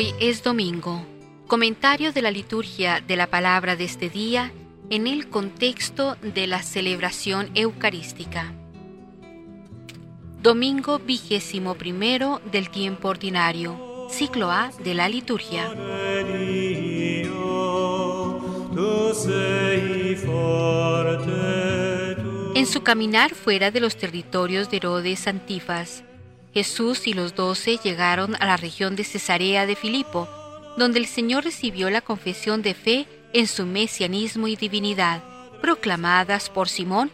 Hoy es domingo. Comentario de la liturgia de la palabra de este día en el contexto de la celebración eucarística. Domingo vigésimo primero del tiempo ordinario, ciclo A de la liturgia. En su caminar fuera de los territorios de Herodes Antifas, Jesús y los doce llegaron a la región de Cesarea de Filipo, donde el Señor recibió la confesión de fe en su mesianismo y divinidad, proclamadas por Simón,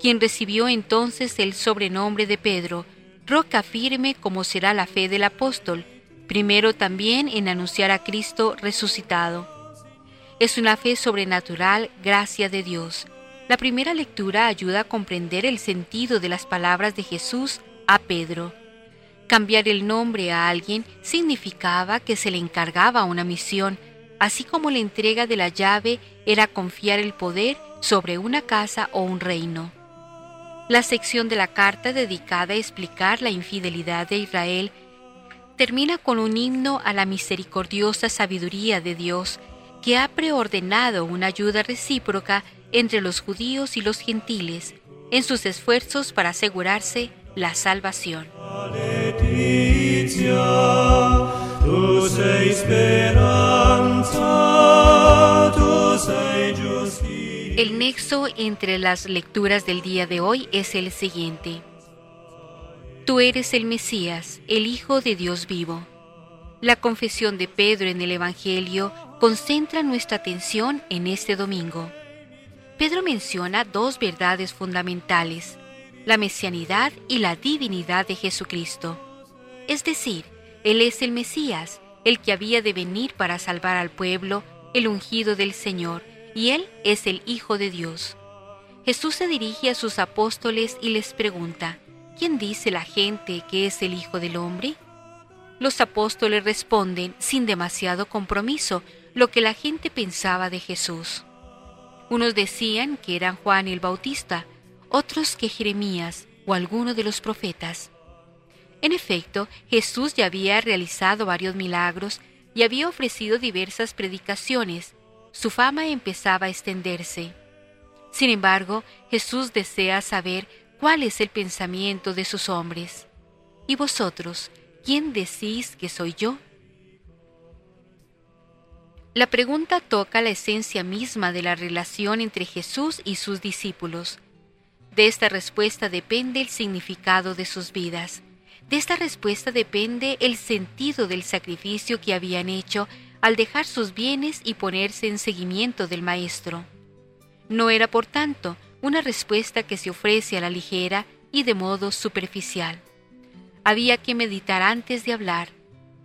quien recibió entonces el sobrenombre de Pedro, roca firme como será la fe del apóstol, primero también en anunciar a Cristo resucitado. Es una fe sobrenatural, gracia de Dios. La primera lectura ayuda a comprender el sentido de las palabras de Jesús a Pedro. Cambiar el nombre a alguien significaba que se le encargaba una misión, así como la entrega de la llave era confiar el poder sobre una casa o un reino. La sección de la carta dedicada a explicar la infidelidad de Israel termina con un himno a la misericordiosa sabiduría de Dios, que ha preordenado una ayuda recíproca entre los judíos y los gentiles en sus esfuerzos para asegurarse la salvación. El nexo entre las lecturas del día de hoy es el siguiente. Tú eres el Mesías, el Hijo de Dios vivo. La confesión de Pedro en el Evangelio concentra nuestra atención en este domingo. Pedro menciona dos verdades fundamentales la mesianidad y la divinidad de Jesucristo. Es decir, Él es el Mesías, el que había de venir para salvar al pueblo, el ungido del Señor, y Él es el Hijo de Dios. Jesús se dirige a sus apóstoles y les pregunta, ¿quién dice la gente que es el Hijo del Hombre? Los apóstoles responden sin demasiado compromiso lo que la gente pensaba de Jesús. Unos decían que eran Juan el Bautista, otros que Jeremías o alguno de los profetas. En efecto, Jesús ya había realizado varios milagros y había ofrecido diversas predicaciones. Su fama empezaba a extenderse. Sin embargo, Jesús desea saber cuál es el pensamiento de sus hombres. ¿Y vosotros, quién decís que soy yo? La pregunta toca la esencia misma de la relación entre Jesús y sus discípulos. De esta respuesta depende el significado de sus vidas. De esta respuesta depende el sentido del sacrificio que habían hecho al dejar sus bienes y ponerse en seguimiento del Maestro. No era, por tanto, una respuesta que se ofrece a la ligera y de modo superficial. Había que meditar antes de hablar.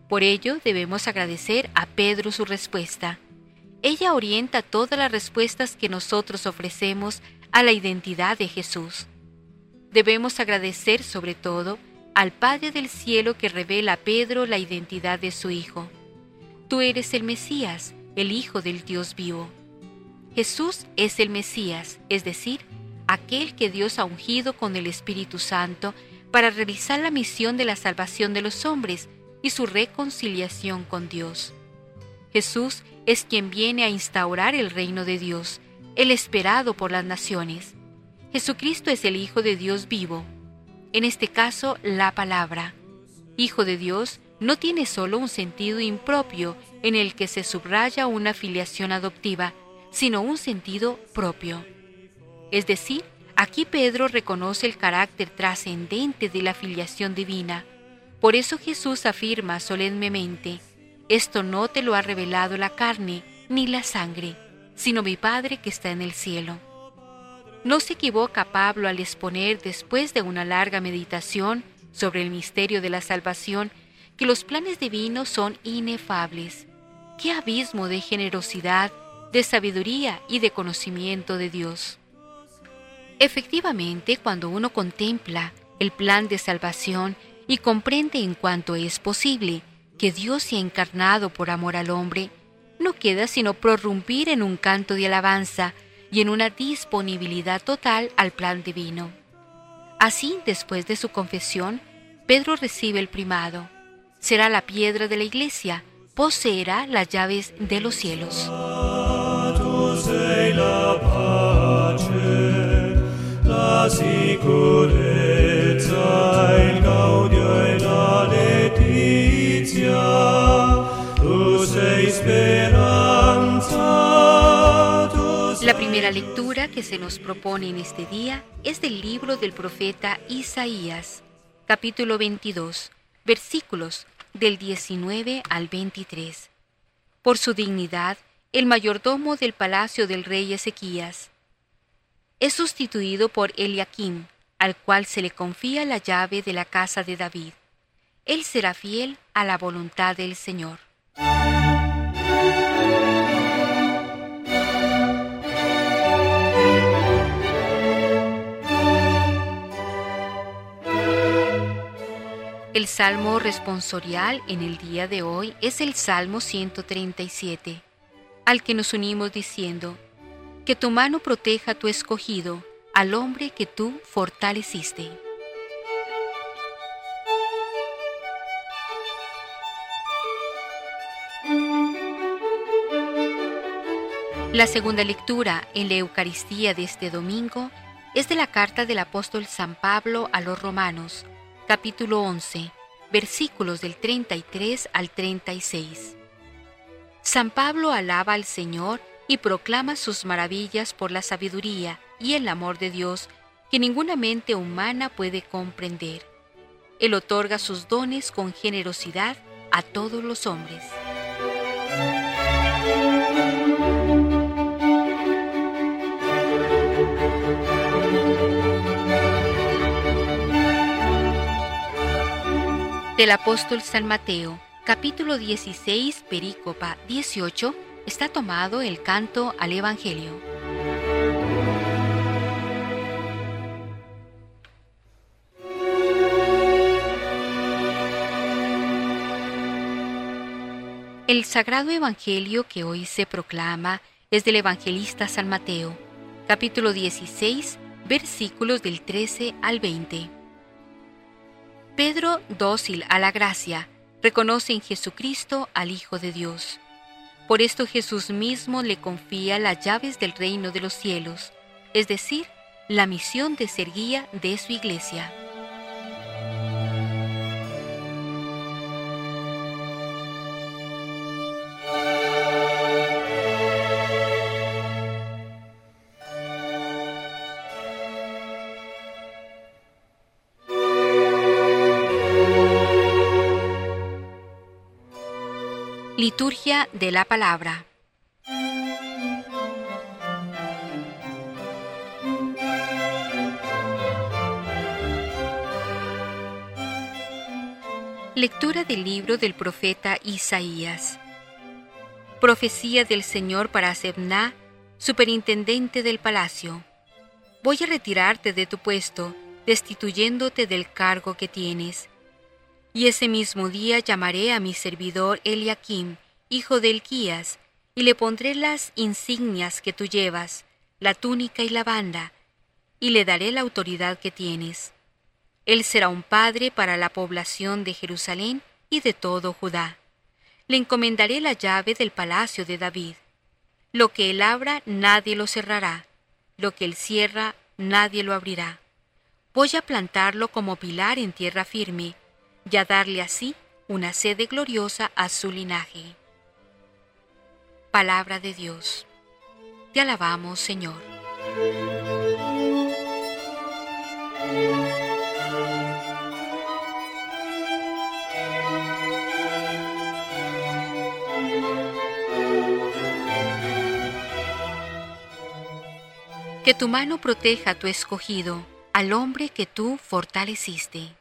Por ello debemos agradecer a Pedro su respuesta. Ella orienta todas las respuestas que nosotros ofrecemos a la identidad de Jesús. Debemos agradecer sobre todo al Padre del Cielo que revela a Pedro la identidad de su Hijo. Tú eres el Mesías, el Hijo del Dios vivo. Jesús es el Mesías, es decir, aquel que Dios ha ungido con el Espíritu Santo para realizar la misión de la salvación de los hombres y su reconciliación con Dios. Jesús es quien viene a instaurar el reino de Dios, el esperado por las naciones. Jesucristo es el Hijo de Dios vivo, en este caso la palabra. Hijo de Dios no tiene solo un sentido impropio en el que se subraya una filiación adoptiva, sino un sentido propio. Es decir, aquí Pedro reconoce el carácter trascendente de la filiación divina. Por eso Jesús afirma solemnemente, esto no te lo ha revelado la carne ni la sangre, sino mi Padre que está en el cielo. No se equivoca Pablo al exponer, después de una larga meditación sobre el misterio de la salvación, que los planes divinos son inefables. ¡Qué abismo de generosidad, de sabiduría y de conocimiento de Dios! Efectivamente, cuando uno contempla el plan de salvación y comprende en cuanto es posible que Dios se ha encarnado por amor al hombre, no queda sino prorrumpir en un canto de alabanza y en una disponibilidad total al plan divino. Así, después de su confesión, Pedro recibe el primado. Será la piedra de la iglesia, poseerá las llaves de los cielos. La primera lectura que se nos propone en este día es del libro del profeta Isaías, capítulo 22, versículos del 19 al 23. Por su dignidad, el mayordomo del palacio del rey Ezequías es sustituido por Eliakim, al cual se le confía la llave de la casa de David. Él será fiel a la voluntad del Señor. El salmo responsorial en el día de hoy es el Salmo 137, al que nos unimos diciendo, que tu mano proteja a tu escogido, al hombre que tú fortaleciste. La segunda lectura en la Eucaristía de este domingo es de la carta del apóstol San Pablo a los romanos, capítulo 11, versículos del 33 al 36. San Pablo alaba al Señor y proclama sus maravillas por la sabiduría y el amor de Dios que ninguna mente humana puede comprender. Él otorga sus dones con generosidad a todos los hombres. Del apóstol San Mateo, capítulo 16, perícopa 18, está tomado el canto al Evangelio. El sagrado Evangelio que hoy se proclama es del evangelista San Mateo, capítulo 16, versículos del 13 al 20. Pedro, dócil a la gracia, reconoce en Jesucristo al Hijo de Dios. Por esto Jesús mismo le confía las llaves del reino de los cielos, es decir, la misión de ser guía de su iglesia. Liturgia de la Palabra. Lectura del libro del profeta Isaías. Profecía del Señor para Sebna, superintendente del palacio. Voy a retirarte de tu puesto, destituyéndote del cargo que tienes y ese mismo día llamaré a mi servidor Eliakim, hijo de Elquías, y le pondré las insignias que tú llevas, la túnica y la banda, y le daré la autoridad que tienes. Él será un padre para la población de Jerusalén y de todo Judá. Le encomendaré la llave del palacio de David. Lo que él abra, nadie lo cerrará. Lo que él cierra, nadie lo abrirá. Voy a plantarlo como pilar en tierra firme, y a darle así una sede gloriosa a su linaje. Palabra de Dios. Te alabamos, Señor. Que tu mano proteja a tu escogido, al hombre que tú fortaleciste.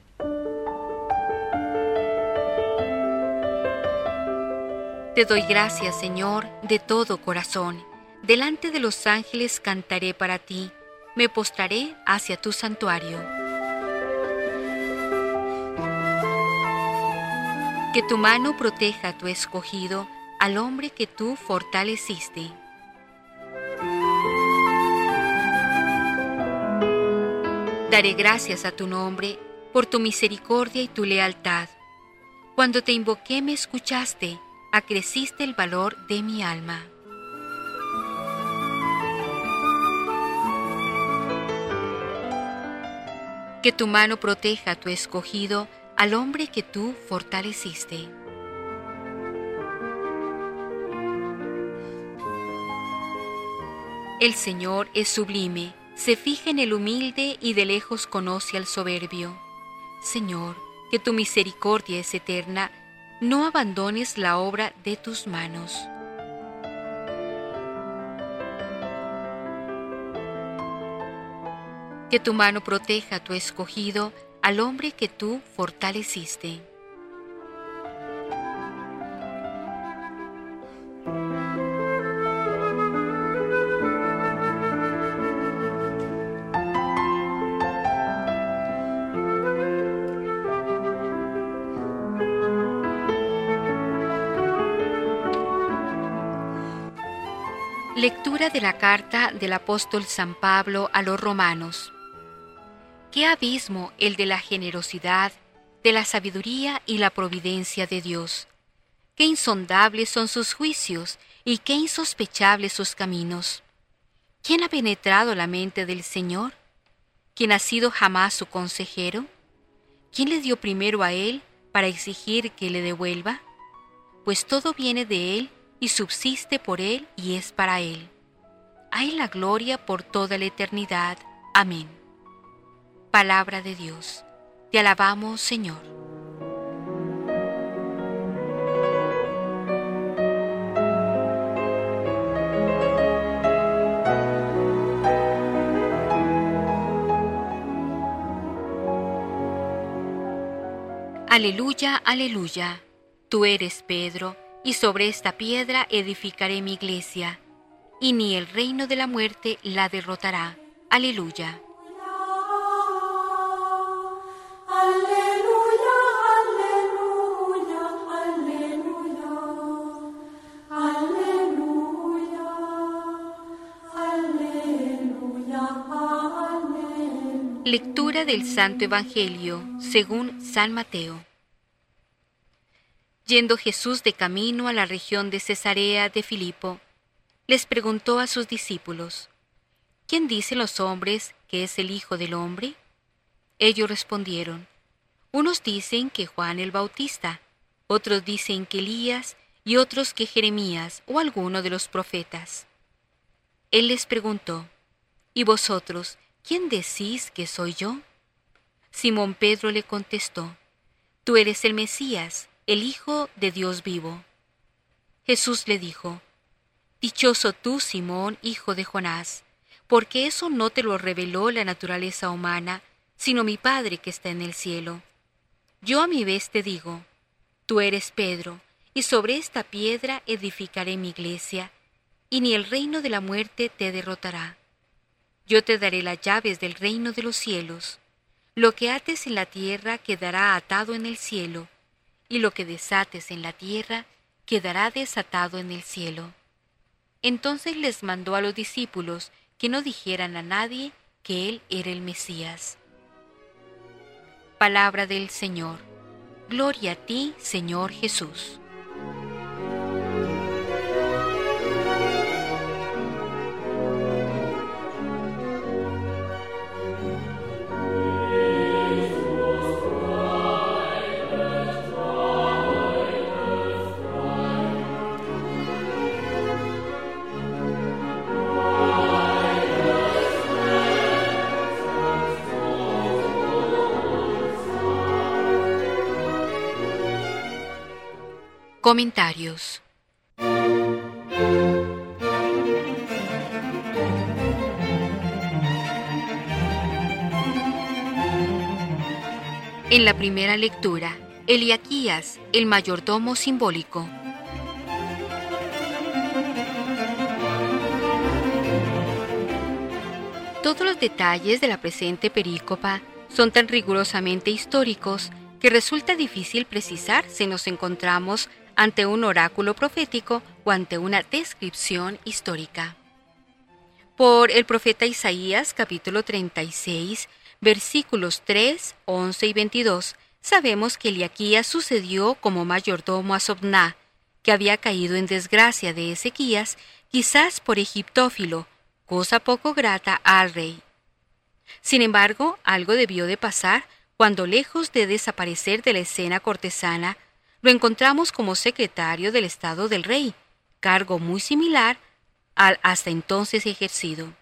Te doy gracias, Señor, de todo corazón. Delante de los ángeles cantaré para ti, me postraré hacia tu santuario. Que tu mano proteja a tu escogido, al hombre que tú fortaleciste. Daré gracias a tu nombre por tu misericordia y tu lealtad. Cuando te invoqué me escuchaste acreciste el valor de mi alma. Que tu mano proteja a tu escogido, al hombre que tú fortaleciste. El Señor es sublime, se fija en el humilde y de lejos conoce al soberbio. Señor, que tu misericordia es eterna, no abandones la obra de tus manos. Que tu mano proteja a tu escogido, al hombre que tú fortaleciste. De la carta del apóstol San Pablo a los romanos. Qué abismo el de la generosidad, de la sabiduría y la providencia de Dios. Qué insondables son sus juicios y qué insospechables sus caminos. ¿Quién ha penetrado la mente del Señor? ¿Quién ha sido jamás su consejero? ¿Quién le dio primero a Él para exigir que le devuelva? Pues todo viene de Él y subsiste por Él y es para Él. Hay la gloria por toda la eternidad. Amén. Palabra de Dios. Te alabamos, Señor. Aleluya, aleluya. Tú eres Pedro y sobre esta piedra edificaré mi iglesia, y ni el reino de la muerte la derrotará. Aleluya. Lectura del Santo Evangelio según San Mateo. Yendo Jesús de camino a la región de Cesarea de Filipo, les preguntó a sus discípulos, ¿quién dicen los hombres que es el Hijo del Hombre? Ellos respondieron, unos dicen que Juan el Bautista, otros dicen que Elías y otros que Jeremías o alguno de los profetas. Él les preguntó, ¿y vosotros quién decís que soy yo? Simón Pedro le contestó, Tú eres el Mesías, el Hijo de Dios vivo. Jesús le dijo, Dichoso tú, Simón, hijo de Jonás, porque eso no te lo reveló la naturaleza humana, sino mi Padre que está en el cielo. Yo a mi vez te digo, tú eres Pedro, y sobre esta piedra edificaré mi iglesia, y ni el reino de la muerte te derrotará. Yo te daré las llaves del reino de los cielos. Lo que ates en la tierra quedará atado en el cielo, y lo que desates en la tierra quedará desatado en el cielo. Entonces les mandó a los discípulos que no dijeran a nadie que él era el Mesías. Palabra del Señor. Gloria a ti, Señor Jesús. Comentarios. En la primera lectura, Eliaquías, el mayordomo simbólico. Todos los detalles de la presente perícopa son tan rigurosamente históricos que resulta difícil precisar si nos encontramos ante un oráculo profético o ante una descripción histórica. Por el profeta Isaías capítulo 36, versículos 3, 11 y 22, sabemos que Eliaquías sucedió como mayordomo a Sobná, que había caído en desgracia de Ezequías, quizás por Egiptófilo, cosa poco grata al rey. Sin embargo, algo debió de pasar cuando, lejos de desaparecer de la escena cortesana, lo encontramos como secretario del Estado del Rey, cargo muy similar al hasta entonces ejercido.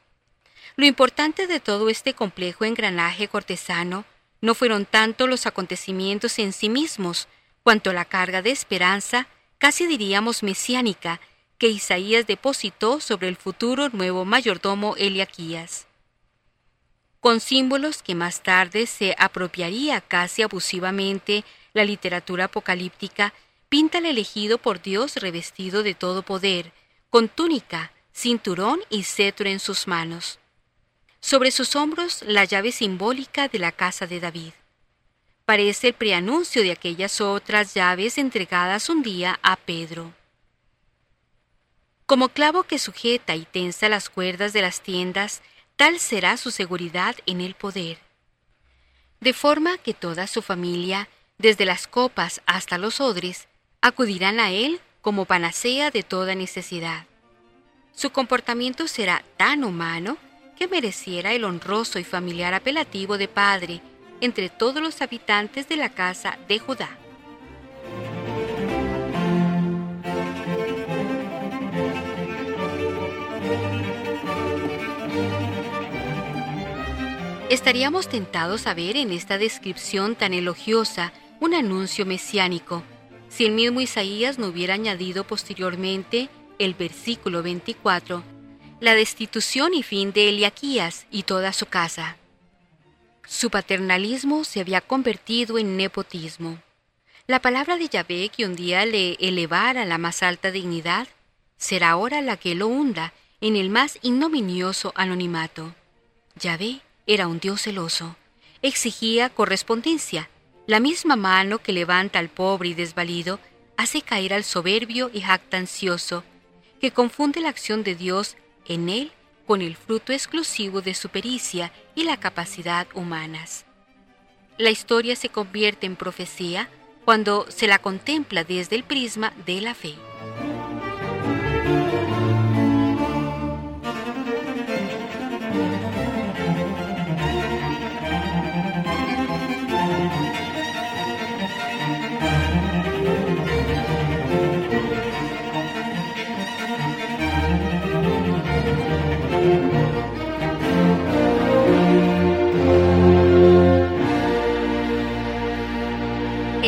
Lo importante de todo este complejo engranaje cortesano no fueron tanto los acontecimientos en sí mismos, cuanto la carga de esperanza, casi diríamos mesiánica, que Isaías depositó sobre el futuro nuevo mayordomo Eliaquías. Con símbolos que más tarde se apropiaría casi abusivamente la literatura apocalíptica, pinta el elegido por Dios revestido de todo poder, con túnica, cinturón y cetro en sus manos. Sobre sus hombros la llave simbólica de la casa de David. Parece el preanuncio de aquellas otras llaves entregadas un día a Pedro. Como clavo que sujeta y tensa las cuerdas de las tiendas, tal será su seguridad en el poder. De forma que toda su familia, desde las copas hasta los odres, acudirán a él como panacea de toda necesidad. Su comportamiento será tan humano que mereciera el honroso y familiar apelativo de padre entre todos los habitantes de la casa de Judá. Estaríamos tentados a ver en esta descripción tan elogiosa un anuncio mesiánico, si el mismo Isaías no hubiera añadido posteriormente el versículo 24 la destitución y fin de Eliaquías y toda su casa. Su paternalismo se había convertido en nepotismo. La palabra de Yahvé que un día le elevara a la más alta dignidad será ahora la que lo hunda en el más ignominioso anonimato. Yahvé era un Dios celoso. Exigía correspondencia. La misma mano que levanta al pobre y desvalido hace caer al soberbio y jactancioso, que confunde la acción de Dios en él con el fruto exclusivo de su pericia y la capacidad humanas. La historia se convierte en profecía cuando se la contempla desde el prisma de la fe.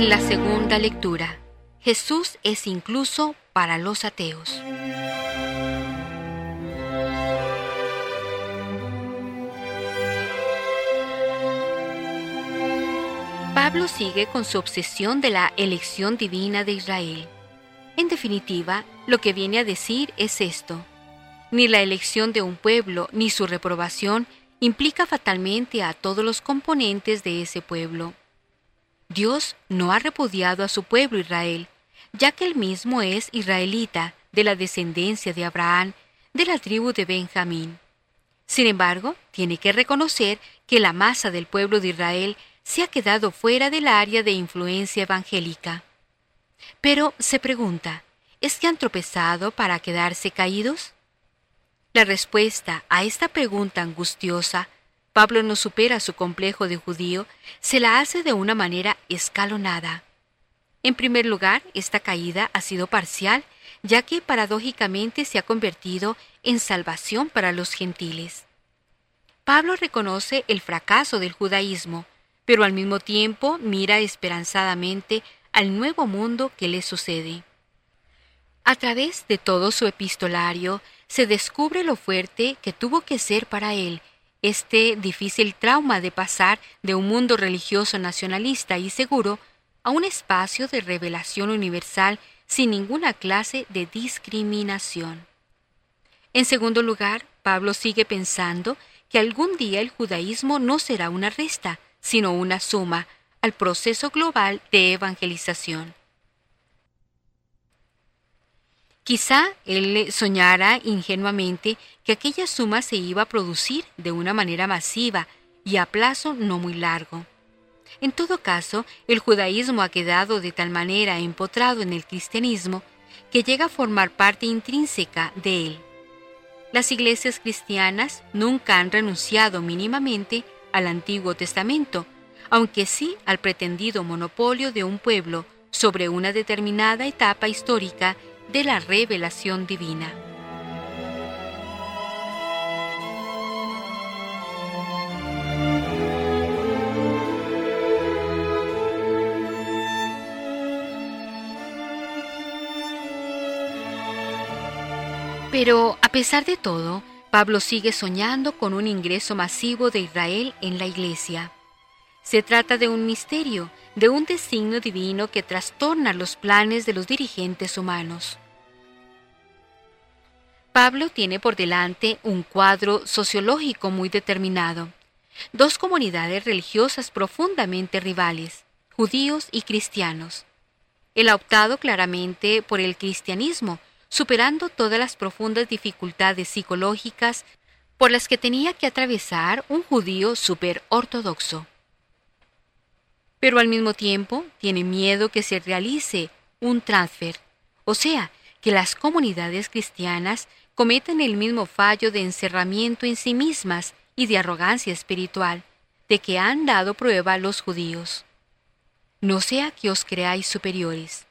La segunda lectura, Jesús es incluso para los ateos. Pablo sigue con su obsesión de la elección divina de Israel. En definitiva, lo que viene a decir es esto. Ni la elección de un pueblo ni su reprobación implica fatalmente a todos los componentes de ese pueblo. Dios no ha repudiado a su pueblo Israel, ya que él mismo es israelita, de la descendencia de Abraham, de la tribu de Benjamín. Sin embargo, tiene que reconocer que la masa del pueblo de Israel se ha quedado fuera del área de influencia evangélica. Pero se pregunta, ¿es que han tropezado para quedarse caídos? La respuesta a esta pregunta angustiosa Pablo no supera su complejo de judío, se la hace de una manera escalonada. En primer lugar, esta caída ha sido parcial, ya que paradójicamente se ha convertido en salvación para los gentiles. Pablo reconoce el fracaso del judaísmo, pero al mismo tiempo mira esperanzadamente al nuevo mundo que le sucede. A través de todo su epistolario se descubre lo fuerte que tuvo que ser para él este difícil trauma de pasar de un mundo religioso nacionalista y seguro a un espacio de revelación universal sin ninguna clase de discriminación. En segundo lugar, Pablo sigue pensando que algún día el judaísmo no será una resta, sino una suma al proceso global de evangelización. Quizá él soñara ingenuamente que aquella suma se iba a producir de una manera masiva y a plazo no muy largo. En todo caso, el judaísmo ha quedado de tal manera empotrado en el cristianismo que llega a formar parte intrínseca de él. Las iglesias cristianas nunca han renunciado mínimamente al Antiguo Testamento, aunque sí al pretendido monopolio de un pueblo sobre una determinada etapa histórica de la revelación divina. Pero, a pesar de todo, Pablo sigue soñando con un ingreso masivo de Israel en la iglesia. Se trata de un misterio, de un designio divino que trastorna los planes de los dirigentes humanos. Pablo tiene por delante un cuadro sociológico muy determinado. Dos comunidades religiosas profundamente rivales, judíos y cristianos. Él ha optado claramente por el cristianismo, superando todas las profundas dificultades psicológicas por las que tenía que atravesar un judío super ortodoxo pero al mismo tiempo tiene miedo que se realice un transfer, o sea, que las comunidades cristianas cometan el mismo fallo de encerramiento en sí mismas y de arrogancia espiritual de que han dado prueba los judíos. No sea que os creáis superiores.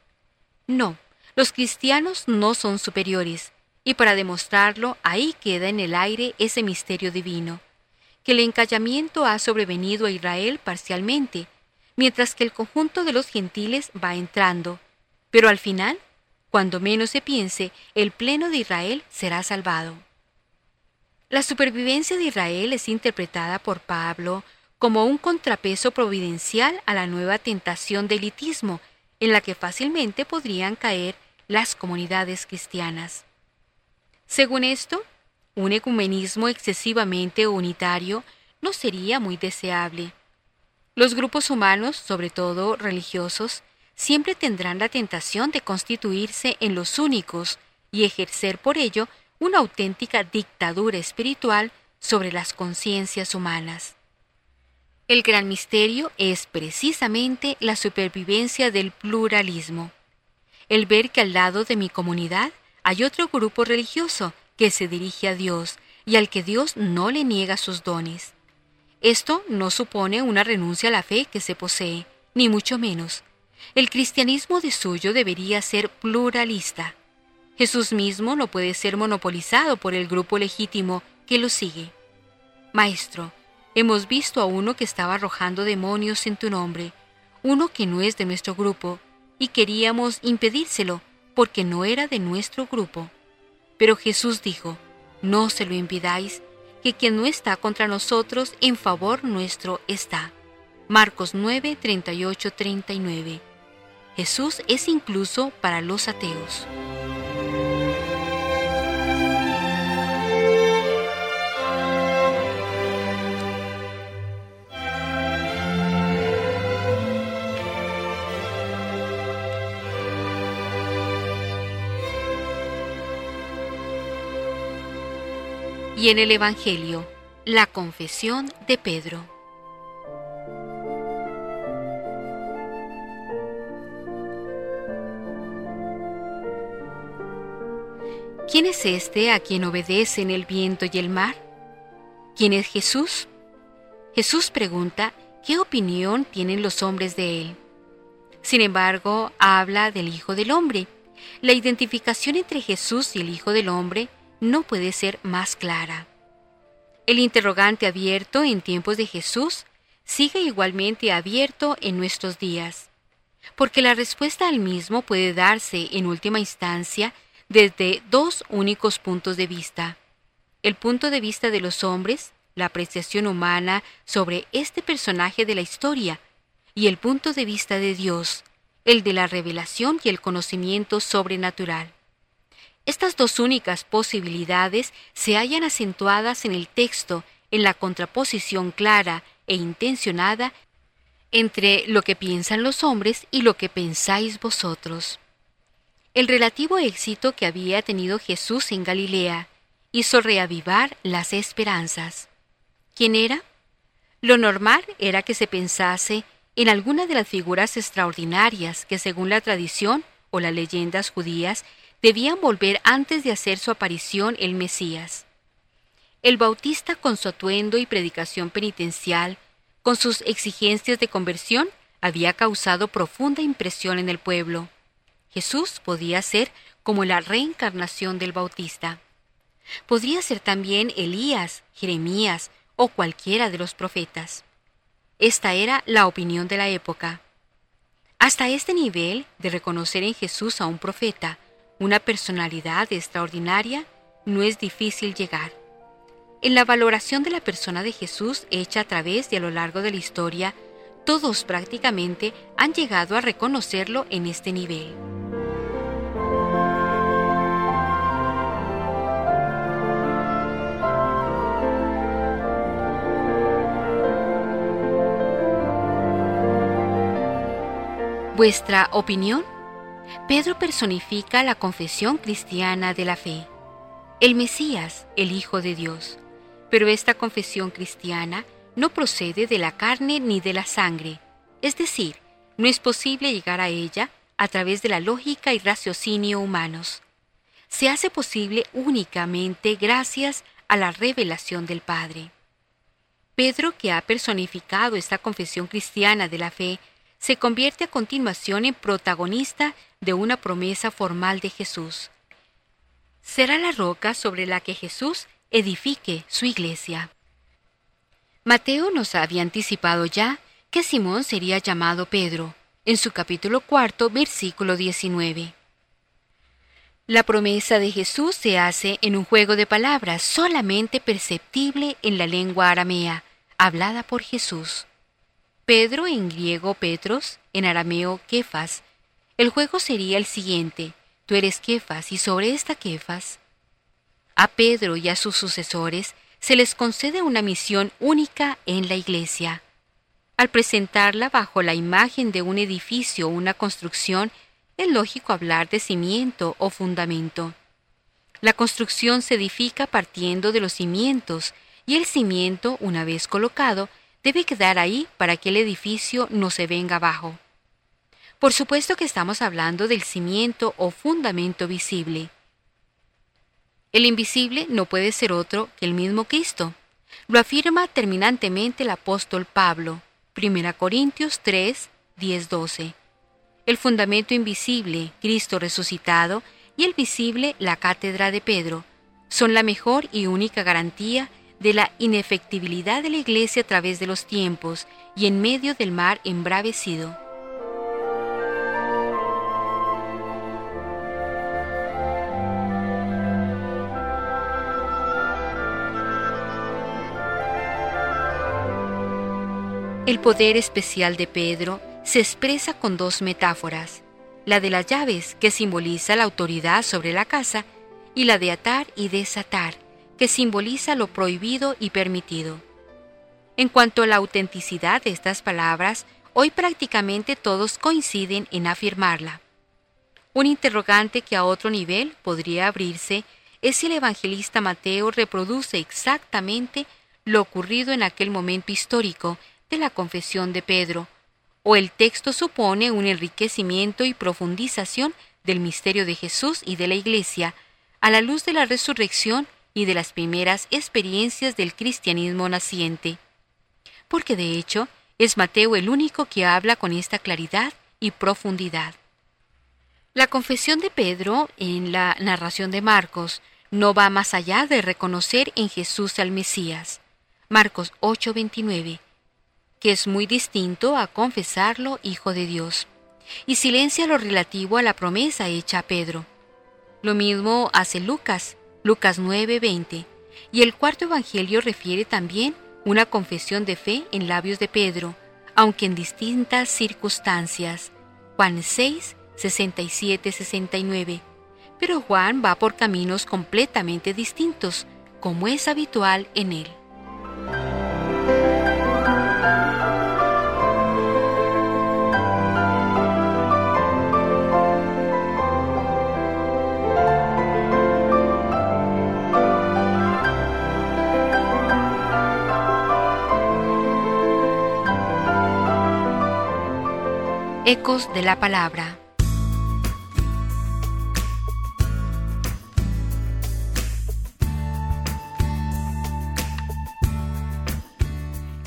No, los cristianos no son superiores, y para demostrarlo ahí queda en el aire ese misterio divino, que el encallamiento ha sobrevenido a Israel parcialmente, mientras que el conjunto de los gentiles va entrando. Pero al final, cuando menos se piense, el pleno de Israel será salvado. La supervivencia de Israel es interpretada por Pablo como un contrapeso providencial a la nueva tentación de elitismo en la que fácilmente podrían caer las comunidades cristianas. Según esto, un ecumenismo excesivamente unitario no sería muy deseable, los grupos humanos, sobre todo religiosos, siempre tendrán la tentación de constituirse en los únicos y ejercer por ello una auténtica dictadura espiritual sobre las conciencias humanas. El gran misterio es precisamente la supervivencia del pluralismo. El ver que al lado de mi comunidad hay otro grupo religioso que se dirige a Dios y al que Dios no le niega sus dones. Esto no supone una renuncia a la fe que se posee, ni mucho menos. El cristianismo de suyo debería ser pluralista. Jesús mismo no puede ser monopolizado por el grupo legítimo que lo sigue. Maestro, hemos visto a uno que estaba arrojando demonios en tu nombre, uno que no es de nuestro grupo, y queríamos impedírselo porque no era de nuestro grupo. Pero Jesús dijo, no se lo impidáis, que quien no está contra nosotros en favor nuestro está. Marcos 9, 38, 39. Jesús es incluso para los ateos. Y en el Evangelio, la confesión de Pedro. ¿Quién es este a quien obedecen el viento y el mar? ¿Quién es Jesús? Jesús pregunta qué opinión tienen los hombres de él. Sin embargo, habla del Hijo del Hombre. La identificación entre Jesús y el Hijo del Hombre no puede ser más clara. El interrogante abierto en tiempos de Jesús sigue igualmente abierto en nuestros días, porque la respuesta al mismo puede darse en última instancia desde dos únicos puntos de vista. El punto de vista de los hombres, la apreciación humana sobre este personaje de la historia, y el punto de vista de Dios, el de la revelación y el conocimiento sobrenatural. Estas dos únicas posibilidades se hallan acentuadas en el texto en la contraposición clara e intencionada entre lo que piensan los hombres y lo que pensáis vosotros. El relativo éxito que había tenido Jesús en Galilea hizo reavivar las esperanzas. ¿Quién era? Lo normal era que se pensase en alguna de las figuras extraordinarias que según la tradición o las leyendas judías debían volver antes de hacer su aparición el Mesías. El Bautista con su atuendo y predicación penitencial, con sus exigencias de conversión, había causado profunda impresión en el pueblo. Jesús podía ser como la reencarnación del Bautista. Podría ser también Elías, Jeremías o cualquiera de los profetas. Esta era la opinión de la época. Hasta este nivel de reconocer en Jesús a un profeta, una personalidad extraordinaria, no es difícil llegar. En la valoración de la persona de Jesús hecha a través y a lo largo de la historia, todos prácticamente han llegado a reconocerlo en este nivel. ¿Vuestra opinión? Pedro personifica la confesión cristiana de la fe. El Mesías, el Hijo de Dios. Pero esta confesión cristiana no procede de la carne ni de la sangre, es decir, no es posible llegar a ella a través de la lógica y raciocinio humanos. Se hace posible únicamente gracias a la revelación del Padre. Pedro, que ha personificado esta confesión cristiana de la fe, se convierte a continuación en protagonista de una promesa formal de Jesús. Será la roca sobre la que Jesús edifique su iglesia. Mateo nos había anticipado ya que Simón sería llamado Pedro, en su capítulo cuarto, versículo 19. La promesa de Jesús se hace en un juego de palabras solamente perceptible en la lengua aramea, hablada por Jesús. Pedro en griego Petros, en arameo Kefas. El juego sería el siguiente: tú eres Kefas y sobre esta Kefas. A Pedro y a sus sucesores se les concede una misión única en la Iglesia. Al presentarla bajo la imagen de un edificio o una construcción, es lógico hablar de cimiento o fundamento. La construcción se edifica partiendo de los cimientos y el cimiento, una vez colocado, debe quedar ahí para que el edificio no se venga abajo. Por supuesto que estamos hablando del cimiento o fundamento visible. El invisible no puede ser otro que el mismo Cristo. Lo afirma terminantemente el apóstol Pablo, 1 Corintios 3, 10, 12. El fundamento invisible, Cristo resucitado, y el visible, la cátedra de Pedro, son la mejor y única garantía de la inefectibilidad de la Iglesia a través de los tiempos y en medio del mar embravecido. El poder especial de Pedro se expresa con dos metáforas, la de las llaves, que simboliza la autoridad sobre la casa, y la de atar y desatar, que simboliza lo prohibido y permitido. En cuanto a la autenticidad de estas palabras, hoy prácticamente todos coinciden en afirmarla. Un interrogante que a otro nivel podría abrirse es si el evangelista Mateo reproduce exactamente lo ocurrido en aquel momento histórico de la confesión de Pedro, o el texto supone un enriquecimiento y profundización del misterio de Jesús y de la Iglesia, a la luz de la resurrección y de las primeras experiencias del cristianismo naciente. Porque de hecho, es Mateo el único que habla con esta claridad y profundidad. La confesión de Pedro en la narración de Marcos no va más allá de reconocer en Jesús al Mesías. Marcos 8:29, que es muy distinto a confesarlo Hijo de Dios, y silencia lo relativo a la promesa hecha a Pedro. Lo mismo hace Lucas, Lucas 9:20. Y el cuarto Evangelio refiere también una confesión de fe en labios de Pedro, aunque en distintas circunstancias. Juan 6, 67, 69. Pero Juan va por caminos completamente distintos, como es habitual en él. Ecos de la Palabra.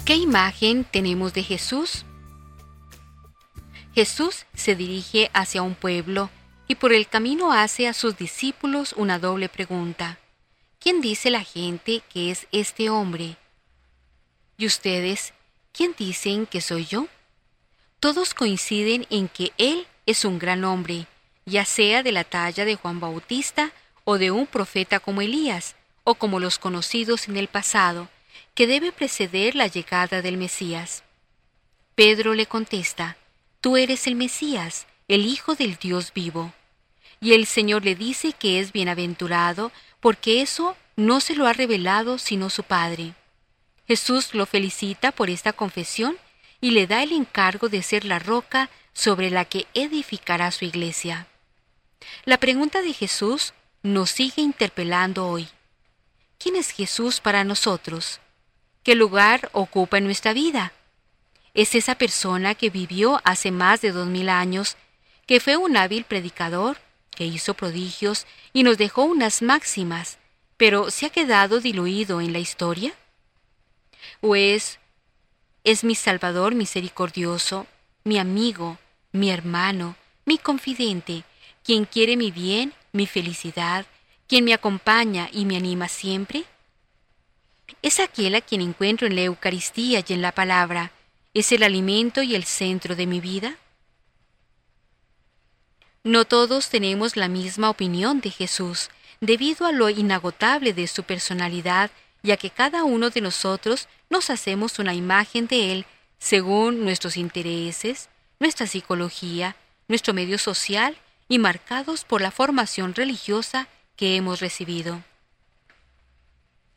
¿Qué imagen tenemos de Jesús? Jesús se dirige hacia un pueblo y por el camino hace a sus discípulos una doble pregunta. ¿Quién dice la gente que es este hombre? ¿Y ustedes, quién dicen que soy yo? Todos coinciden en que Él es un gran hombre, ya sea de la talla de Juan Bautista o de un profeta como Elías, o como los conocidos en el pasado, que debe preceder la llegada del Mesías. Pedro le contesta, Tú eres el Mesías, el Hijo del Dios vivo. Y el Señor le dice que es bienaventurado, porque eso no se lo ha revelado sino su Padre. Jesús lo felicita por esta confesión y le da el encargo de ser la roca sobre la que edificará su iglesia. La pregunta de Jesús nos sigue interpelando hoy. ¿Quién es Jesús para nosotros? ¿Qué lugar ocupa en nuestra vida? Es esa persona que vivió hace más de dos mil años, que fue un hábil predicador, que hizo prodigios y nos dejó unas máximas, pero ¿se ha quedado diluido en la historia? ¿O es, es mi Salvador misericordioso, mi amigo, mi hermano, mi confidente, quien quiere mi bien, mi felicidad, quien me acompaña y me anima siempre? Es aquel a quien encuentro en la Eucaristía y en la palabra, es el alimento y el centro de mi vida? No todos tenemos la misma opinión de Jesús, debido a lo inagotable de su personalidad, ya que cada uno de nosotros nos hacemos una imagen de Él según nuestros intereses, nuestra psicología, nuestro medio social y marcados por la formación religiosa que hemos recibido.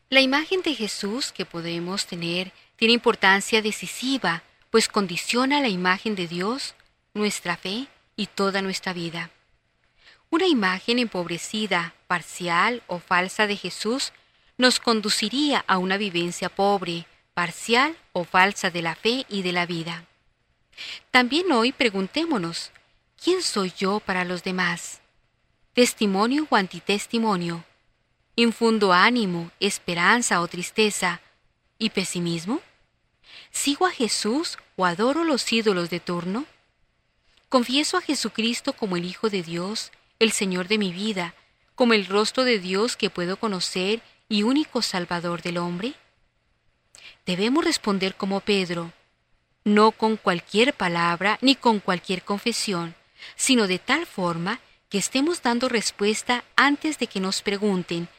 La imagen de Jesús que podemos tener tiene importancia decisiva, pues condiciona la imagen de Dios, nuestra fe y toda nuestra vida. Una imagen empobrecida, parcial o falsa de Jesús nos conduciría a una vivencia pobre, parcial o falsa de la fe y de la vida. También hoy preguntémonos, ¿quién soy yo para los demás? ¿Testimonio o antitestimonio? ¿Infundo ánimo, esperanza o tristeza y pesimismo? ¿Sigo a Jesús o adoro los ídolos de turno? ¿Confieso a Jesucristo como el Hijo de Dios, el Señor de mi vida, como el rostro de Dios que puedo conocer y único Salvador del hombre? Debemos responder como Pedro, no con cualquier palabra ni con cualquier confesión, sino de tal forma que estemos dando respuesta antes de que nos pregunten,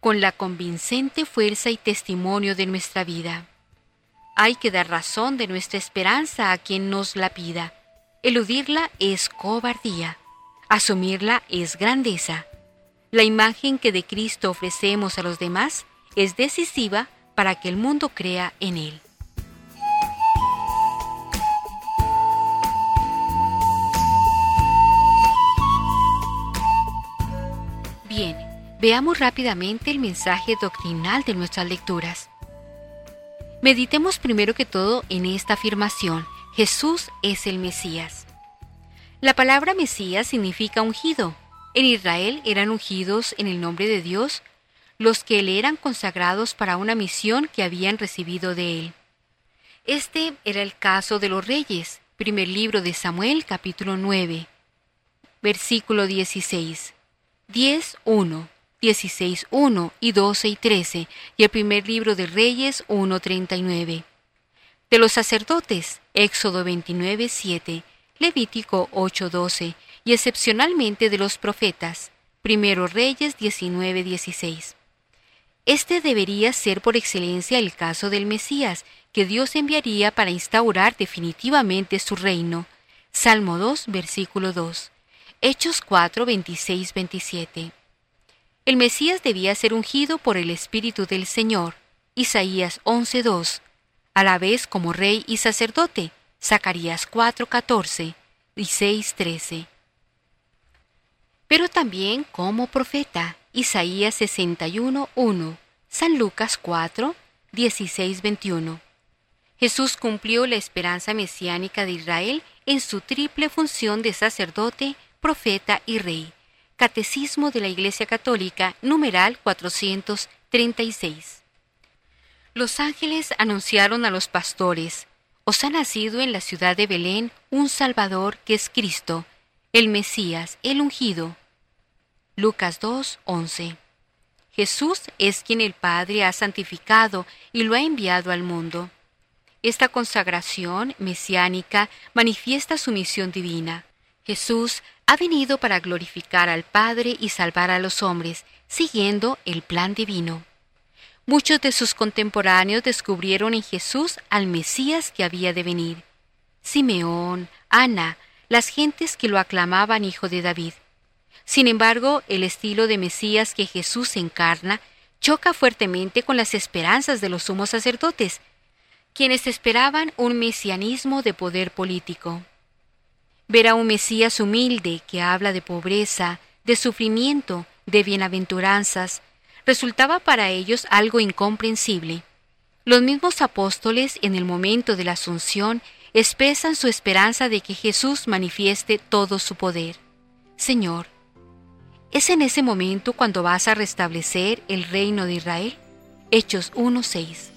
con la convincente fuerza y testimonio de nuestra vida. Hay que dar razón de nuestra esperanza a quien nos la pida. Eludirla es cobardía. Asumirla es grandeza. La imagen que de Cristo ofrecemos a los demás es decisiva para que el mundo crea en Él. Bien, veamos rápidamente el mensaje doctrinal de nuestras lecturas. Meditemos primero que todo en esta afirmación. Jesús es el Mesías. La palabra Mesías significa ungido. En Israel eran ungidos en el nombre de Dios los que le eran consagrados para una misión que habían recibido de él. Este era el caso de los reyes, primer libro de Samuel capítulo 9, versículo 16, 10, 1. 16.1 y 12 y 13, y el primer libro de Reyes 1.39. De los sacerdotes, Éxodo 29.7, Levítico 8.12, y excepcionalmente de los profetas, primero Reyes 19.16. Este debería ser por excelencia el caso del Mesías, que Dios enviaría para instaurar definitivamente su reino. Salmo 2, versículo 2. Hechos 4, 26, 27. El Mesías debía ser ungido por el Espíritu del Señor. Isaías 11.2. A la vez como rey y sacerdote. Zacarías 4.14 y 6.13. Pero también como profeta. Isaías 61.1. San Lucas 4, 16, 21. Jesús cumplió la esperanza mesiánica de Israel en su triple función de sacerdote, profeta y rey Catecismo de la Iglesia Católica, numeral 436. Los ángeles anunciaron a los pastores, os ha nacido en la ciudad de Belén un Salvador que es Cristo, el Mesías, el ungido. Lucas 2, 11. Jesús es quien el Padre ha santificado y lo ha enviado al mundo. Esta consagración mesiánica manifiesta su misión divina. Jesús ha venido para glorificar al Padre y salvar a los hombres, siguiendo el plan divino. Muchos de sus contemporáneos descubrieron en Jesús al Mesías que había de venir. Simeón, Ana, las gentes que lo aclamaban hijo de David. Sin embargo, el estilo de Mesías que Jesús encarna choca fuertemente con las esperanzas de los sumos sacerdotes, quienes esperaban un mesianismo de poder político. Ver a un Mesías humilde que habla de pobreza, de sufrimiento, de bienaventuranzas, resultaba para ellos algo incomprensible. Los mismos apóstoles en el momento de la Asunción expresan su esperanza de que Jesús manifieste todo su poder. Señor, ¿es en ese momento cuando vas a restablecer el reino de Israel? Hechos 1.6.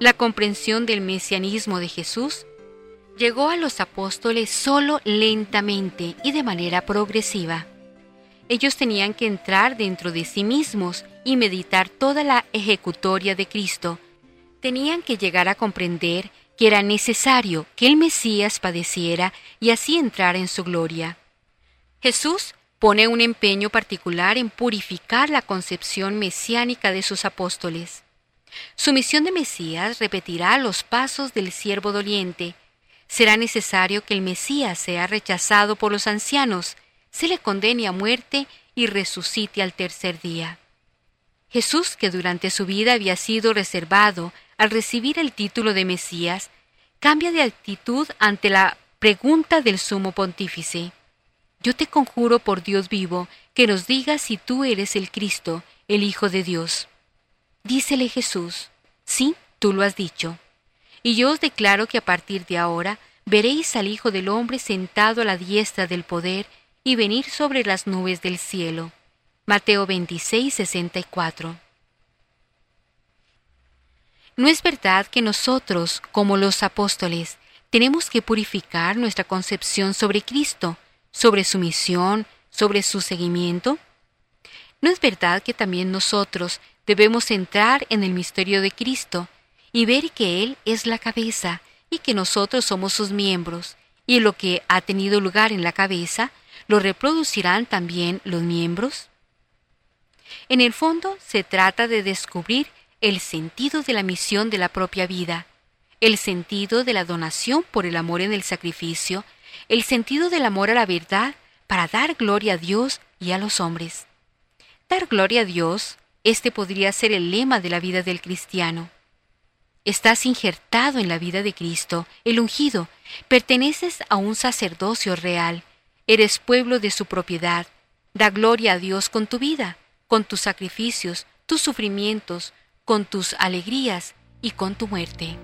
La comprensión del mesianismo de Jesús llegó a los apóstoles solo lentamente y de manera progresiva. Ellos tenían que entrar dentro de sí mismos y meditar toda la ejecutoria de Cristo. Tenían que llegar a comprender que era necesario que el Mesías padeciera y así entrar en su gloria. Jesús pone un empeño particular en purificar la concepción mesiánica de sus apóstoles. Su misión de Mesías repetirá los pasos del siervo doliente, será necesario que el Mesías sea rechazado por los ancianos, se le condene a muerte y resucite al tercer día. Jesús, que durante su vida había sido reservado al recibir el título de Mesías, cambia de actitud ante la pregunta del sumo pontífice. Yo te conjuro por Dios vivo que nos digas si tú eres el Cristo, el Hijo de Dios. Dícele Jesús, sí, tú lo has dicho. Y yo os declaro que a partir de ahora veréis al Hijo del Hombre sentado a la diestra del poder y venir sobre las nubes del cielo. Mateo 26, 64. ¿No es verdad que nosotros, como los apóstoles, tenemos que purificar nuestra concepción sobre Cristo, sobre su misión, sobre su seguimiento? ¿No es verdad que también nosotros debemos entrar en el misterio de Cristo y ver que Él es la cabeza y que nosotros somos sus miembros, y lo que ha tenido lugar en la cabeza, ¿lo reproducirán también los miembros? En el fondo se trata de descubrir el sentido de la misión de la propia vida, el sentido de la donación por el amor en el sacrificio, el sentido del amor a la verdad para dar gloria a Dios y a los hombres. Dar gloria a Dios, este podría ser el lema de la vida del cristiano. Estás injertado en la vida de Cristo, el ungido, perteneces a un sacerdocio real, eres pueblo de su propiedad. Da gloria a Dios con tu vida, con tus sacrificios, tus sufrimientos, con tus alegrías y con tu muerte.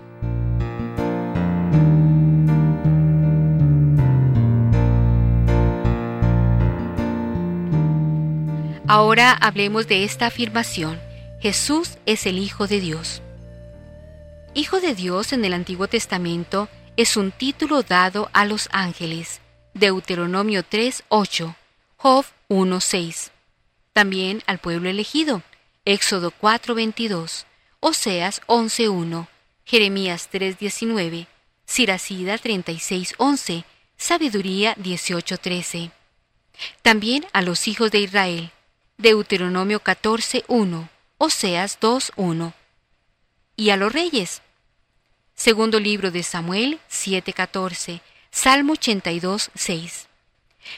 Ahora hablemos de esta afirmación. Jesús es el Hijo de Dios. Hijo de Dios en el Antiguo Testamento es un título dado a los ángeles. Deuteronomio 3:8, Job 1:6. También al pueblo elegido. Éxodo 4:22, Oseas 11:1, Jeremías 3:19, Siracida 36:11, Sabiduría 18:13. También a los hijos de Israel. Deuteronomio 14:1, Oseas 2:1 y a los reyes. Segundo libro de Samuel 7:14, Salmo 82:6.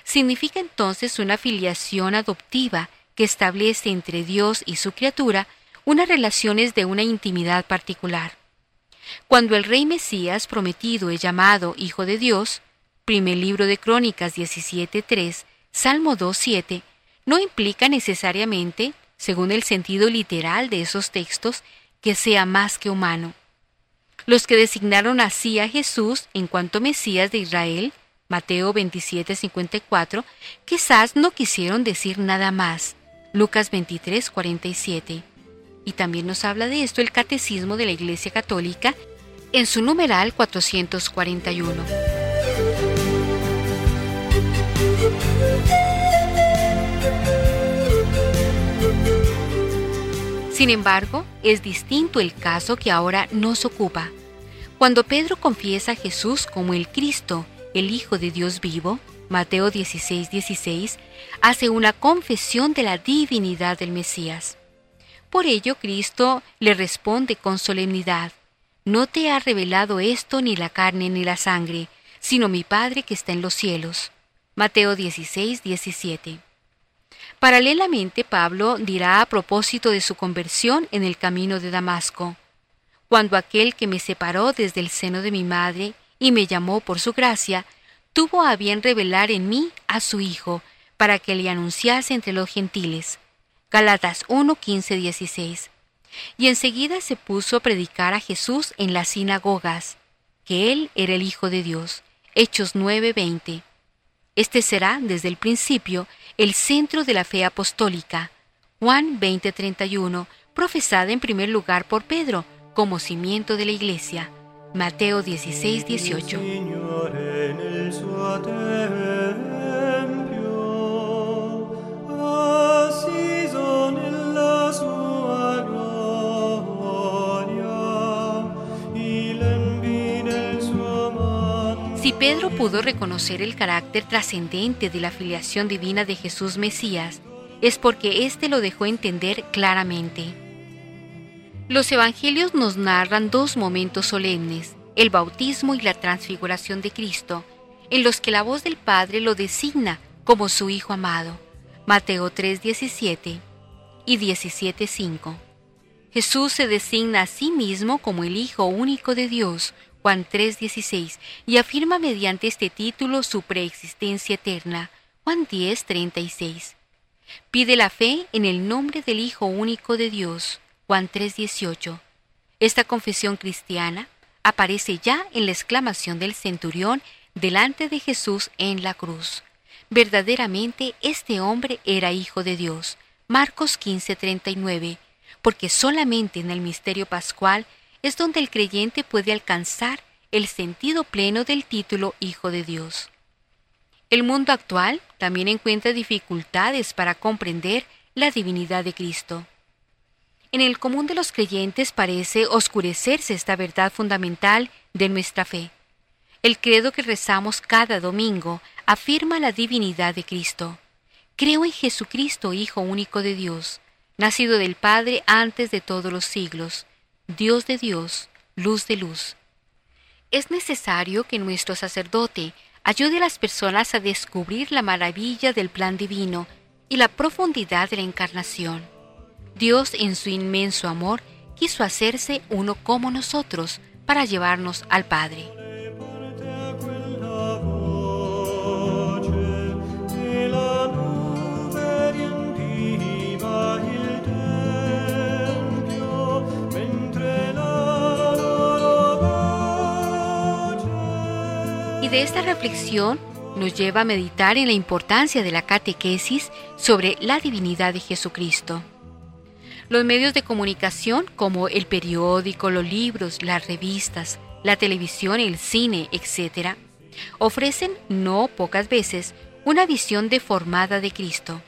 Significa entonces una filiación adoptiva que establece entre Dios y su criatura unas relaciones de una intimidad particular. Cuando el rey Mesías prometido es llamado Hijo de Dios, primer libro de Crónicas 17:3, Salmo 2:7, no implica necesariamente, según el sentido literal de esos textos, que sea más que humano. Los que designaron así a Jesús en cuanto Mesías de Israel, Mateo 27:54, quizás no quisieron decir nada más. Lucas 23:47. Y también nos habla de esto el Catecismo de la Iglesia Católica en su numeral 441. Sin embargo, es distinto el caso que ahora nos ocupa. Cuando Pedro confiesa a Jesús como el Cristo, el Hijo de Dios vivo, Mateo 16, 16, hace una confesión de la divinidad del Mesías. Por ello, Cristo le responde con solemnidad, No te ha revelado esto ni la carne ni la sangre, sino mi Padre que está en los cielos. Mateo 16, 17. Paralelamente, Pablo dirá a propósito de su conversión en el camino de Damasco, cuando aquel que me separó desde el seno de mi madre y me llamó por su gracia, tuvo a bien revelar en mí a su Hijo, para que le anunciase entre los gentiles. Galatas 1, 15, 16. Y enseguida se puso a predicar a Jesús en las sinagogas, que él era el Hijo de Dios. Hechos 9, 20. Este será, desde el principio, el centro de la fe apostólica. Juan 20:31, profesada en primer lugar por Pedro como cimiento de la iglesia. Mateo 16:18. Si Pedro pudo reconocer el carácter trascendente de la filiación divina de Jesús Mesías, es porque éste lo dejó entender claramente. Los evangelios nos narran dos momentos solemnes, el bautismo y la transfiguración de Cristo, en los que la voz del Padre lo designa como su Hijo amado. Mateo 3:17 y 17:5. Jesús se designa a sí mismo como el Hijo único de Dios, Juan 3:16, y afirma mediante este título su preexistencia eterna, Juan 10:36. Pide la fe en el nombre del Hijo único de Dios, Juan 3:18. Esta confesión cristiana aparece ya en la exclamación del centurión delante de Jesús en la cruz. Verdaderamente este hombre era hijo de Dios. Marcos 15:39, porque solamente en el misterio pascual es donde el creyente puede alcanzar el sentido pleno del título Hijo de Dios. El mundo actual también encuentra dificultades para comprender la divinidad de Cristo. En el común de los creyentes parece oscurecerse esta verdad fundamental de nuestra fe. El credo que rezamos cada domingo afirma la divinidad de Cristo. Creo en Jesucristo, Hijo único de Dios, nacido del Padre antes de todos los siglos, Dios de Dios, luz de luz. Es necesario que nuestro sacerdote ayude a las personas a descubrir la maravilla del plan divino y la profundidad de la encarnación. Dios en su inmenso amor quiso hacerse uno como nosotros para llevarnos al Padre. de esta reflexión nos lleva a meditar en la importancia de la catequesis sobre la divinidad de Jesucristo. Los medios de comunicación como el periódico, los libros, las revistas, la televisión, el cine, etc., ofrecen no pocas veces una visión deformada de Cristo.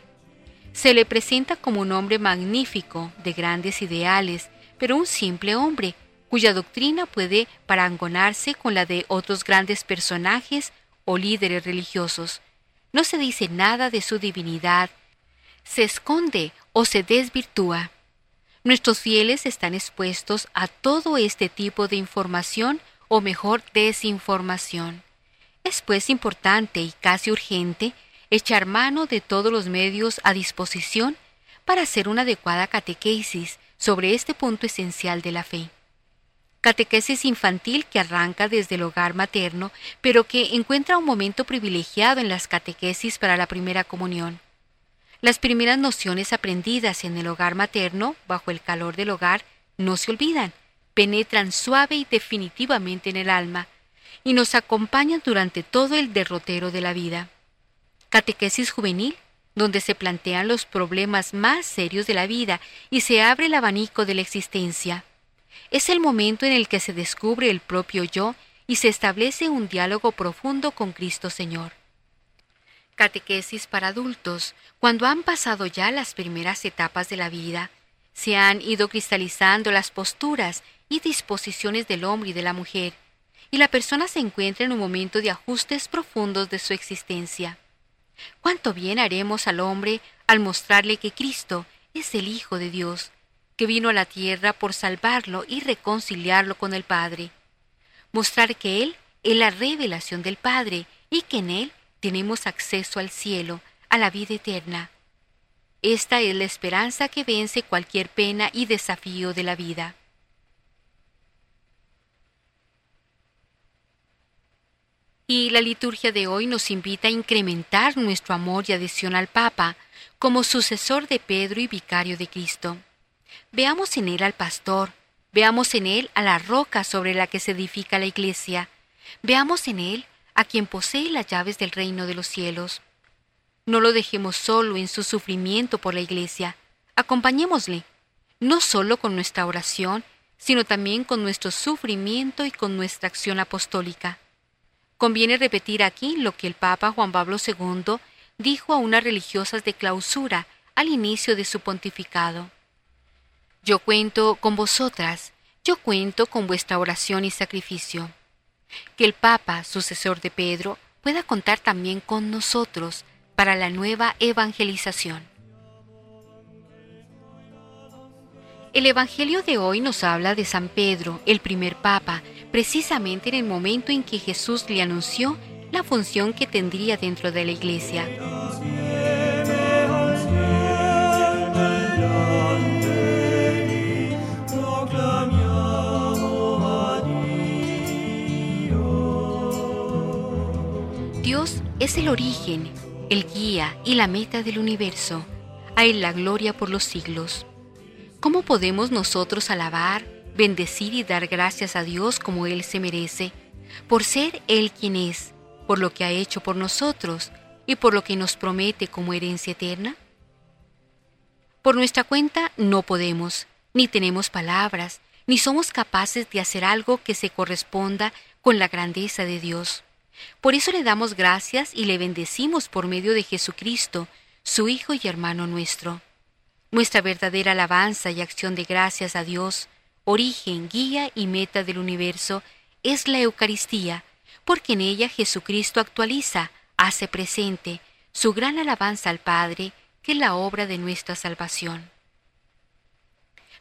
Se le presenta como un hombre magnífico, de grandes ideales, pero un simple hombre cuya doctrina puede parangonarse con la de otros grandes personajes o líderes religiosos. No se dice nada de su divinidad, se esconde o se desvirtúa. Nuestros fieles están expuestos a todo este tipo de información o mejor desinformación. Es pues importante y casi urgente echar mano de todos los medios a disposición para hacer una adecuada catequesis sobre este punto esencial de la fe catequesis infantil que arranca desde el hogar materno, pero que encuentra un momento privilegiado en las catequesis para la primera comunión. Las primeras nociones aprendidas en el hogar materno, bajo el calor del hogar, no se olvidan, penetran suave y definitivamente en el alma, y nos acompañan durante todo el derrotero de la vida. Catequesis juvenil, donde se plantean los problemas más serios de la vida y se abre el abanico de la existencia. Es el momento en el que se descubre el propio yo y se establece un diálogo profundo con Cristo Señor. Catequesis para adultos, cuando han pasado ya las primeras etapas de la vida, se han ido cristalizando las posturas y disposiciones del hombre y de la mujer, y la persona se encuentra en un momento de ajustes profundos de su existencia. ¿Cuánto bien haremos al hombre al mostrarle que Cristo es el Hijo de Dios, que vino a la tierra por salvarlo y reconciliarlo con el Padre? Mostrar que Él es la revelación del Padre y que en Él tenemos acceso al cielo, a la vida eterna. Esta es la esperanza que vence cualquier pena y desafío de la vida. Y la liturgia de hoy nos invita a incrementar nuestro amor y adhesión al Papa como sucesor de Pedro y vicario de Cristo. Veamos en él al pastor, veamos en él a la roca sobre la que se edifica la iglesia, veamos en él a quien posee las llaves del reino de los cielos. No lo dejemos solo en su sufrimiento por la iglesia, acompañémosle, no solo con nuestra oración, sino también con nuestro sufrimiento y con nuestra acción apostólica. Conviene repetir aquí lo que el Papa Juan Pablo II dijo a unas religiosas de clausura al inicio de su pontificado. Yo cuento con vosotras, yo cuento con vuestra oración y sacrificio. Que el Papa, sucesor de Pedro, pueda contar también con nosotros para la nueva evangelización. El Evangelio de hoy nos habla de San Pedro, el primer Papa, precisamente en el momento en que Jesús le anunció la función que tendría dentro de la iglesia. Es el origen, el guía y la meta del universo. A la gloria por los siglos. ¿Cómo podemos nosotros alabar, bendecir y dar gracias a Dios como Él se merece, por ser Él quien es, por lo que ha hecho por nosotros y por lo que nos promete como herencia eterna? Por nuestra cuenta no podemos, ni tenemos palabras, ni somos capaces de hacer algo que se corresponda con la grandeza de Dios. Por eso le damos gracias y le bendecimos por medio de Jesucristo, su Hijo y hermano nuestro. Nuestra verdadera alabanza y acción de gracias a Dios origen, guía y meta del universo, es la Eucaristía, porque en ella Jesucristo actualiza, hace presente, su gran alabanza al Padre, que es la obra de nuestra salvación.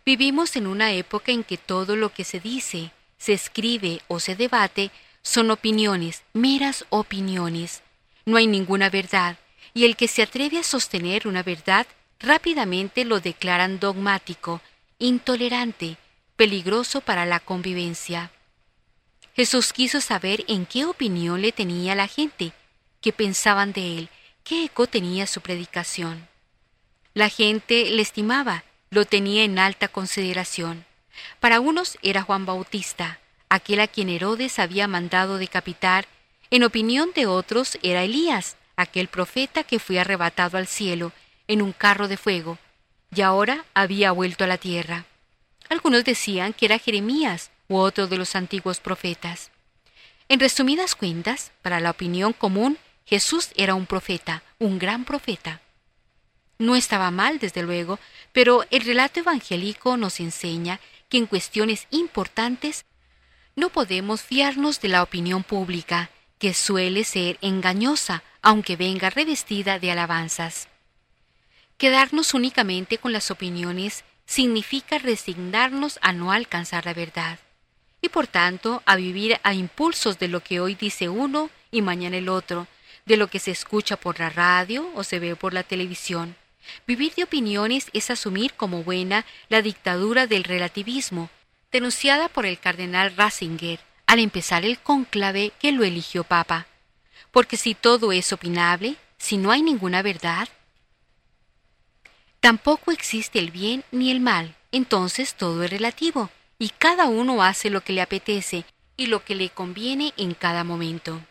Vivimos en una época en que todo lo que se dice, se escribe o se debate son opiniones, meras opiniones. No hay ninguna verdad, y el que se atreve a sostener una verdad rápidamente lo declaran dogmático, intolerante, peligroso para la convivencia. Jesús quiso saber en qué opinión le tenía la gente, qué pensaban de él, qué eco tenía su predicación. La gente le estimaba, lo tenía en alta consideración. Para unos era Juan Bautista, aquel a quien Herodes había mandado decapitar, en opinión de otros era Elías, aquel profeta que fue arrebatado al cielo en un carro de fuego, y ahora había vuelto a la tierra. Algunos decían que era Jeremías u otro de los antiguos profetas. En resumidas cuentas, para la opinión común, Jesús era un profeta, un gran profeta. No estaba mal, desde luego, pero el relato evangélico nos enseña que en cuestiones importantes no podemos fiarnos de la opinión pública, que suele ser engañosa, aunque venga revestida de alabanzas. Quedarnos únicamente con las opiniones significa resignarnos a no alcanzar la verdad y por tanto a vivir a impulsos de lo que hoy dice uno y mañana el otro, de lo que se escucha por la radio o se ve por la televisión. Vivir de opiniones es asumir como buena la dictadura del relativismo, denunciada por el cardenal Ratzinger al empezar el cónclave que lo eligió papa. Porque si todo es opinable, si no hay ninguna verdad, Tampoco existe el bien ni el mal, entonces todo es relativo, y cada uno hace lo que le apetece, y lo que le conviene en cada momento.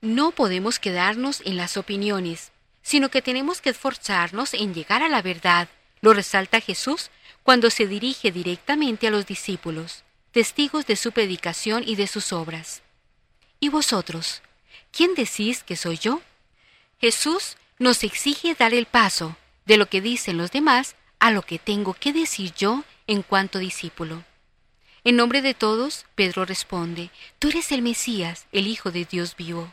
No podemos quedarnos en las opiniones, sino que tenemos que esforzarnos en llegar a la verdad, lo resalta Jesús cuando se dirige directamente a los discípulos, testigos de su predicación y de sus obras. ¿Y vosotros? ¿Quién decís que soy yo? Jesús nos exige dar el paso de lo que dicen los demás a lo que tengo que decir yo en cuanto discípulo. En nombre de todos, Pedro responde, Tú eres el Mesías, el Hijo de Dios vivo.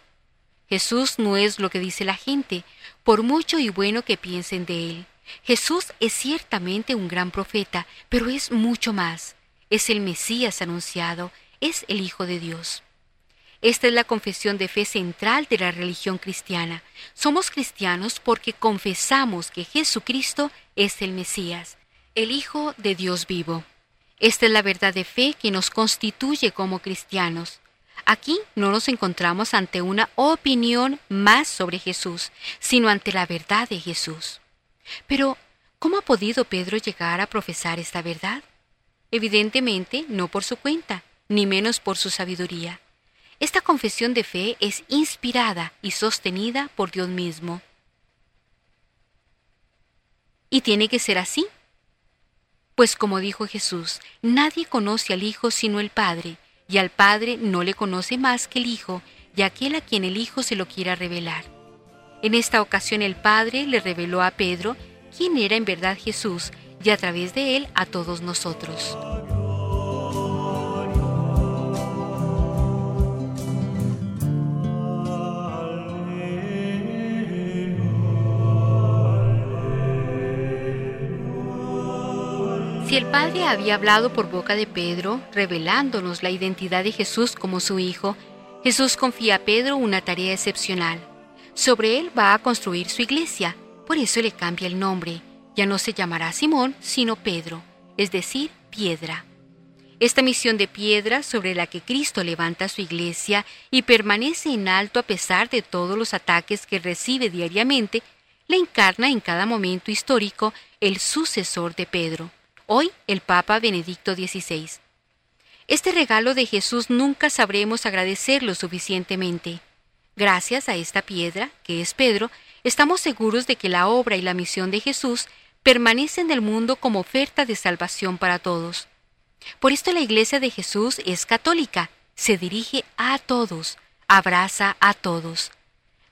Jesús no es lo que dice la gente, por mucho y bueno que piensen de él. Jesús es ciertamente un gran profeta, pero es mucho más. Es el Mesías anunciado, es el Hijo de Dios. Esta es la confesión de fe central de la religión cristiana. Somos cristianos porque confesamos que Jesucristo es el Mesías, el Hijo de Dios vivo. Esta es la verdad de fe que nos constituye como cristianos. Aquí no nos encontramos ante una opinión más sobre Jesús, sino ante la verdad de Jesús. Pero, ¿cómo ha podido Pedro llegar a profesar esta verdad? Evidentemente, no por su cuenta, ni menos por su sabiduría. Esta confesión de fe es inspirada y sostenida por Dios mismo. ¿Y tiene que ser así? Pues como dijo Jesús, nadie conoce al Hijo sino el Padre, y al Padre no le conoce más que el Hijo, y aquel a quien el Hijo se lo quiera revelar. En esta ocasión el Padre le reveló a Pedro quién era en verdad Jesús, y a través de él a todos nosotros. Si el Padre había hablado por boca de Pedro, revelándonos la identidad de Jesús como su Hijo, Jesús confía a Pedro una tarea excepcional. Sobre él va a construir su iglesia, por eso le cambia el nombre. Ya no se llamará Simón, sino Pedro, es decir, piedra. Esta misión de piedra sobre la que Cristo levanta su iglesia y permanece en alto a pesar de todos los ataques que recibe diariamente, la encarna en cada momento histórico el sucesor de Pedro hoy el Papa Benedicto XVI. Este regalo de Jesús nunca sabremos agradecerlo suficientemente. Gracias a esta piedra, que es Pedro, estamos seguros de que la obra y la misión de Jesús permanecen en el mundo como oferta de salvación para todos. Por esto la Iglesia de Jesús es católica, se dirige a todos, abraza a todos.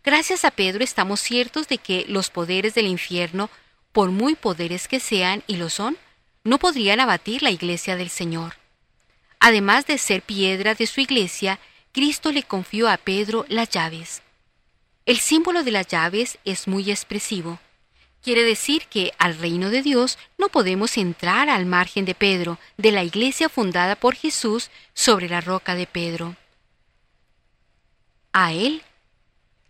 Gracias a Pedro estamos ciertos de que los poderes del infierno, por muy poderes que sean y lo son, no podrían abatir la iglesia del Señor. Además de ser piedra de su iglesia, Cristo le confió a Pedro las llaves. El símbolo de las llaves es muy expresivo. Quiere decir que al reino de Dios no podemos entrar al margen de Pedro, de la iglesia fundada por Jesús sobre la roca de Pedro. A él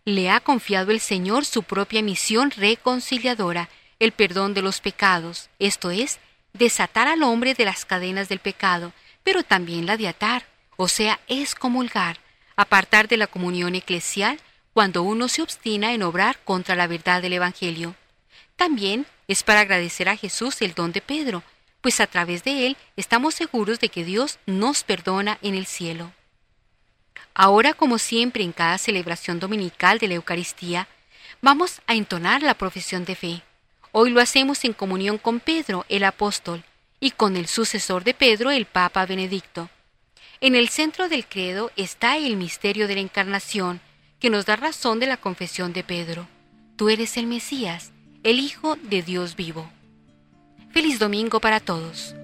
le ha confiado el Señor su propia misión reconciliadora, el perdón de los pecados, esto es, desatar al hombre de las cadenas del pecado, pero también la de atar, o sea, es comulgar, apartar de la comunión eclesial cuando uno se obstina en obrar contra la verdad del Evangelio. También es para agradecer a Jesús el don de Pedro, pues a través de él estamos seguros de que Dios nos perdona en el cielo. Ahora, como siempre en cada celebración dominical de la Eucaristía, vamos a entonar la profesión de fe. Hoy lo hacemos en comunión con Pedro, el apóstol, y con el sucesor de Pedro, el Papa Benedicto. En el centro del credo está el misterio de la encarnación, que nos da razón de la confesión de Pedro. Tú eres el Mesías, el Hijo de Dios vivo. Feliz domingo para todos.